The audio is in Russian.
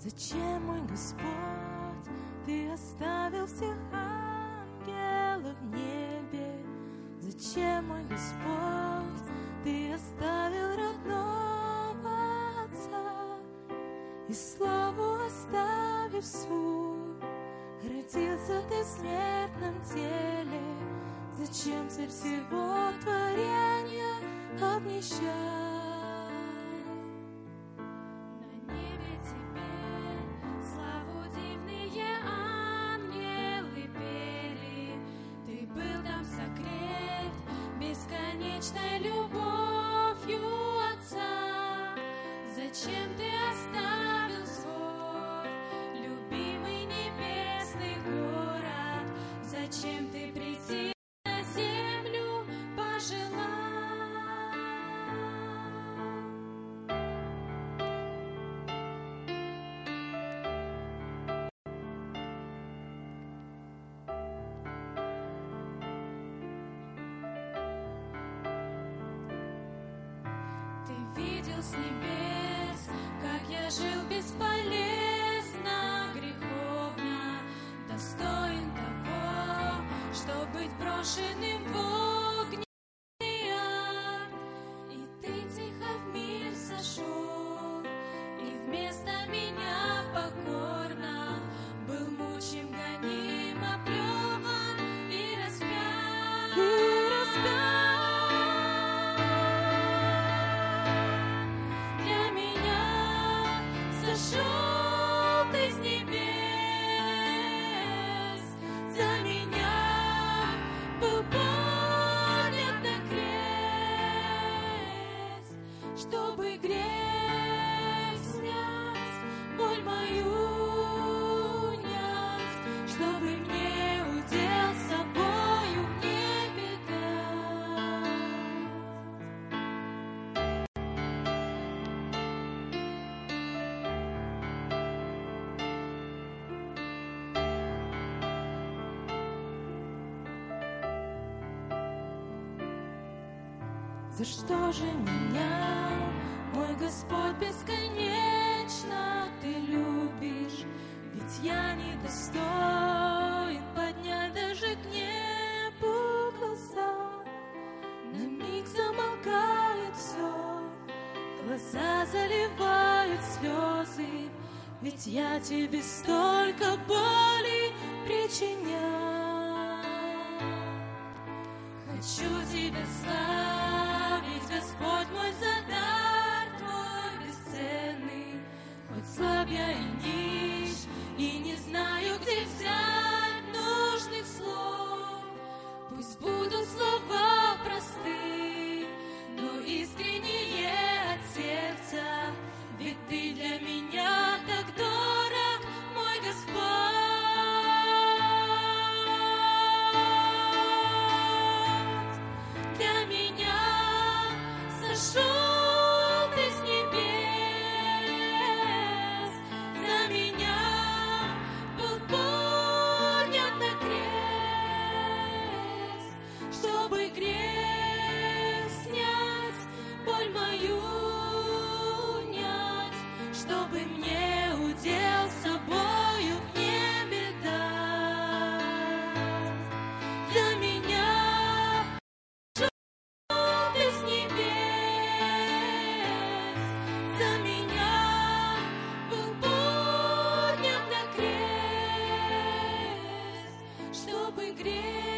Зачем, мой Господь, Ты оставил всех ангелов в небе? Зачем, мой Господь, Ты оставил родного Отца и славу оставив всю? Родился Ты в смертном теле, Зачем цель всего творения обнищал? Бесконечной любовью с небес, как я жил бесполезно, греховно, достоин того, чтобы быть брошенным За что же меня, мой Господь, бесконечно ты любишь? Ведь я недостоин поднять даже к небу глаза. На миг замолкает все, глаза заливают слезы, ведь я тебе столько боли причинял. Хочу тебя славить, bien. Чтобы грех снять, боль мою унять, чтобы мне удел собою в небе дать. Для меня с небес, за меня был поднят на крест, чтобы грех